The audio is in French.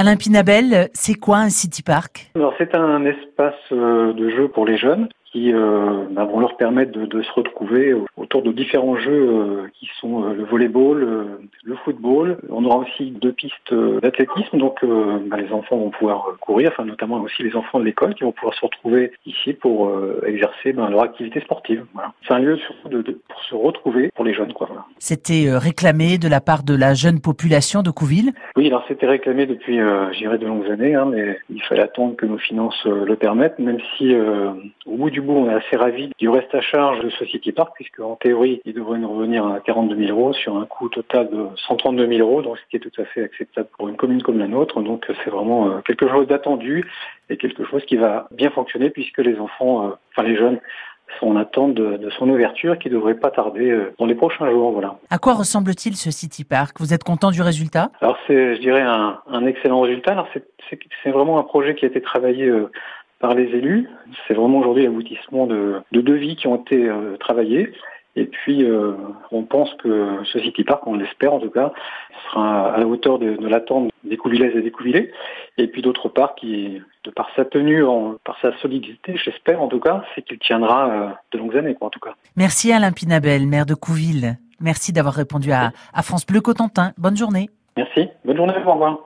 Alain Pinabel, c'est quoi un City Park? C'est un espace euh, de jeu pour les jeunes qui euh, bah, vont leur permettre de, de, se retrouver autour de différents jeux euh, qui sont euh, le volleyball, euh, le football. On aura aussi deux pistes d'athlétisme, donc bah, les enfants vont pouvoir courir, enfin notamment aussi les enfants de l'école qui vont pouvoir se retrouver ici pour exercer bah, leur activité sportive. Voilà. C'est un lieu surtout de, de, pour se retrouver pour les jeunes. Quoi, voilà. C'était réclamé de la part de la jeune population de Couville Oui, alors c'était réclamé depuis, j'irais, de longues années, hein, mais il fallait attendre que nos finances le permettent, même si au bout du du bout, on est assez ravis du reste à charge de Society Park, puisque en théorie, il devrait nous revenir à 42 000 euros sur un coût total de 132 000 euros, donc ce qui est tout à fait acceptable pour une commune comme la nôtre. Donc c'est vraiment euh, quelque chose d'attendu et quelque chose qui va bien fonctionner, puisque les enfants, euh, enfin les jeunes, sont en attente de, de, son ouverture qui devrait pas tarder euh, dans les prochains jours. Voilà. À quoi ressemble-t-il ce City Park Vous êtes content du résultat? Alors c'est, je dirais, un, un excellent résultat. Alors c'est, c'est, vraiment un projet qui a été travaillé par les élus. C'est vraiment aujourd'hui l'aboutissement de, de devis qui ont été euh, travaillés. Et puis, euh, on pense que ce City Park, on l'espère en tout cas, sera à la hauteur de, de l'attente des Couvilaises et des Couvilés. Et puis d'autre part, qui, de par sa tenue, en, par sa solidité, j'espère en tout cas, c'est qu'il tiendra euh, de longues années, quoi, en tout cas. Merci Alain Pinabel, maire de Couville. Merci d'avoir répondu à, à France Bleu Cotentin. Bonne journée. Merci. Bonne journée. Au revoir.